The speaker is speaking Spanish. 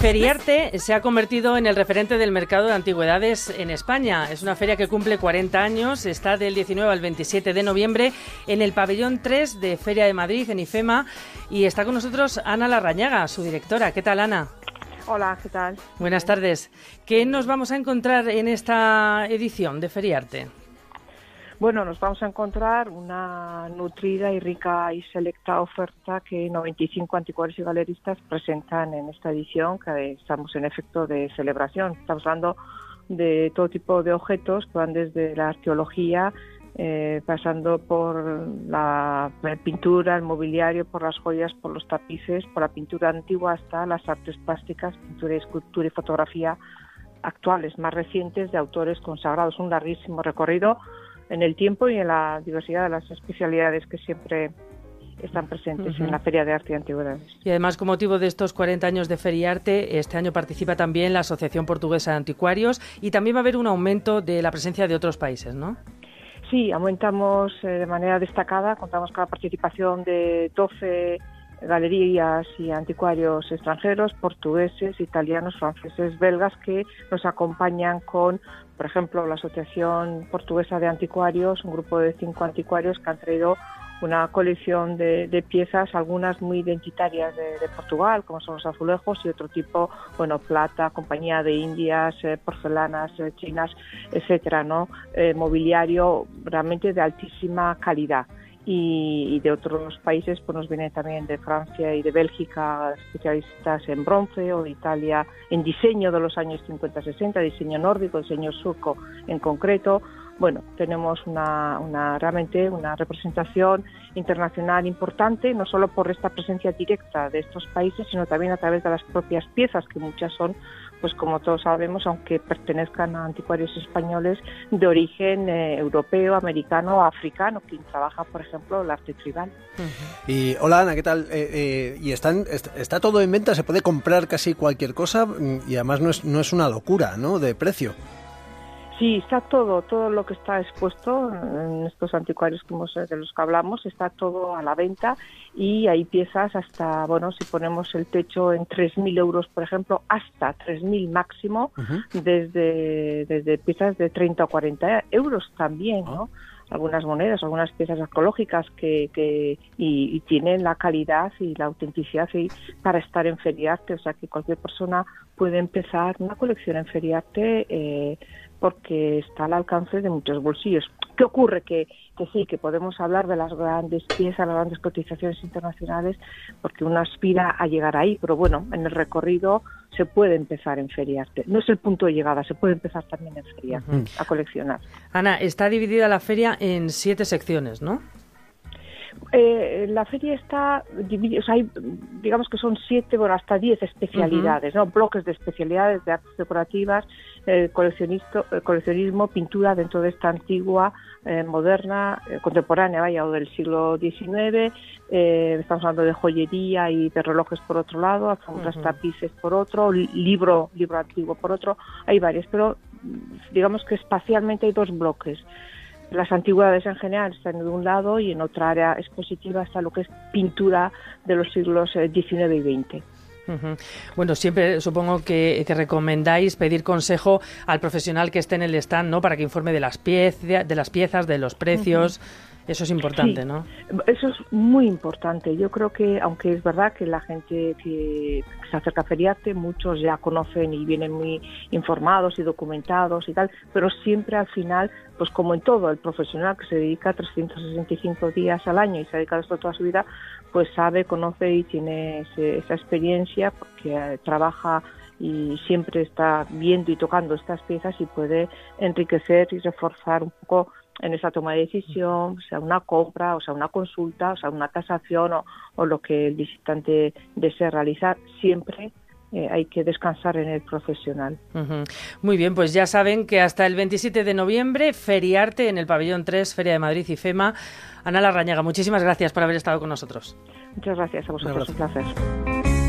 Feriarte se ha convertido en el referente del mercado de antigüedades en España. Es una feria que cumple 40 años, está del 19 al 27 de noviembre en el pabellón 3 de Feria de Madrid, en IFEMA, y está con nosotros Ana Larrañaga, su directora. ¿Qué tal, Ana? Hola, ¿qué tal? Buenas tardes. ¿Qué nos vamos a encontrar en esta edición de Feriarte? Bueno, nos vamos a encontrar una nutrida y rica y selecta oferta que 95 anticuarios y galeristas presentan en esta edición, que estamos en efecto de celebración. Estamos hablando de todo tipo de objetos que van desde la arqueología, eh, pasando por la pintura, el mobiliario, por las joyas, por los tapices, por la pintura antigua hasta las artes plásticas, pintura, escultura y fotografía actuales, más recientes, de autores consagrados. Un larguísimo recorrido en el tiempo y en la diversidad de las especialidades que siempre están presentes en la Feria de Arte y Antigüedades. Y además, con motivo de estos 40 años de Feria Arte, este año participa también la Asociación Portuguesa de Anticuarios y también va a haber un aumento de la presencia de otros países, ¿no? Sí, aumentamos eh, de manera destacada, contamos con la participación de 12 galerías y anticuarios extranjeros, portugueses, italianos, franceses, belgas, que nos acompañan con, por ejemplo, la Asociación Portuguesa de Anticuarios, un grupo de cinco anticuarios que han traído una colección de, piezas, algunas muy identitarias de, Portugal, como son los azulejos, y otro tipo, bueno, plata, compañía de Indias, eh, porcelanas eh, chinas, etcétera, ¿no? Eh, mobiliario realmente de altísima calidad y, de otros países pues nos vienen también de Francia y de Bélgica especialistas en bronce o de Italia en diseño de los años 50-60, diseño nórdico, diseño sueco en concreto. Bueno, tenemos una, una, realmente una representación internacional importante, no solo por esta presencia directa de estos países, sino también a través de las propias piezas, que muchas son pues como todos sabemos, aunque pertenezcan a anticuarios españoles de origen eh, europeo, americano africano, quien trabaja, por ejemplo, el arte tribal. Y hola Ana, ¿qué tal? Eh, eh, y están, está todo en venta, se puede comprar casi cualquier cosa mm, y además no es, no es una locura, ¿no? De precio. Sí, está todo, todo lo que está expuesto en estos anticuarios como de los que hablamos, está todo a la venta y hay piezas hasta, bueno, si ponemos el techo en 3.000 euros, por ejemplo, hasta 3.000 máximo, desde, desde piezas de 30 o 40 euros también, ¿no? Ah. Algunas monedas, algunas piezas arqueológicas que, que y, tienen la calidad y la autenticidad y, para estar en feriarte, o sea que cualquier persona puede empezar una colección en feriarte eh, porque está al alcance de muchos bolsillos. ¿Qué ocurre? Que, que sí, que podemos hablar de las grandes piezas, las grandes cotizaciones internacionales, porque uno aspira a llegar ahí, pero bueno, en el recorrido se puede empezar en feriarte. No es el punto de llegada, se puede empezar también en feriarte, a coleccionar. Ana, está dividida la feria en siete secciones, ¿no? Eh, la feria está dividida, o sea, hay, digamos que son siete, bueno, hasta diez especialidades, ¿no? Bloques de especialidades de artes decorativas, eh, coleccionismo, pintura dentro de esta antigua, eh, moderna, eh, contemporánea, vaya, o del siglo XIX. estamos hablando de joyería y de relojes por otro lado, alfombras tapices por otro, libro, libro antiguo por otro. Hay varios, pero digamos que espacialmente hay dos bloques. Las antigüedades en general están de un lado y en otra área expositiva está lo que es pintura de los siglos XIX y XX. Bueno, siempre supongo que, recomendáis pedir consejo al profesional que esté en el stand, ¿no? Para que informe de las, piezas, de las piezas, de los precios. Eso es importante, ¿no? Eso es muy importante. Yo creo que, aunque es verdad que la gente que se acerca a Feriarte, muchos ya conocen y vienen muy informados y documentados y tal, pero siempre al final, pues como en todo, el profesional que se dedica 365 días al año y se ha dedicado esto toda su vida, pues sabe, conoce y tiene esa experiencia porque eh, trabaja y siempre está viendo y tocando estas piezas y puede enriquecer y reforzar un poco en esa toma de decisión, sea una compra, o sea una consulta, o sea una tasación o, lo que el visitante desee realizar, siempre eh, hay que descansar en el profesional. Muy bien, pues ya saben que hasta el 27 de noviembre, Feriarte en el Pabellón 3, Feria de Madrid y FEMA. Ana Larrañaga, muchísimas gracias por haber estado con nosotros. Muchas gracias a vosotros, un placer.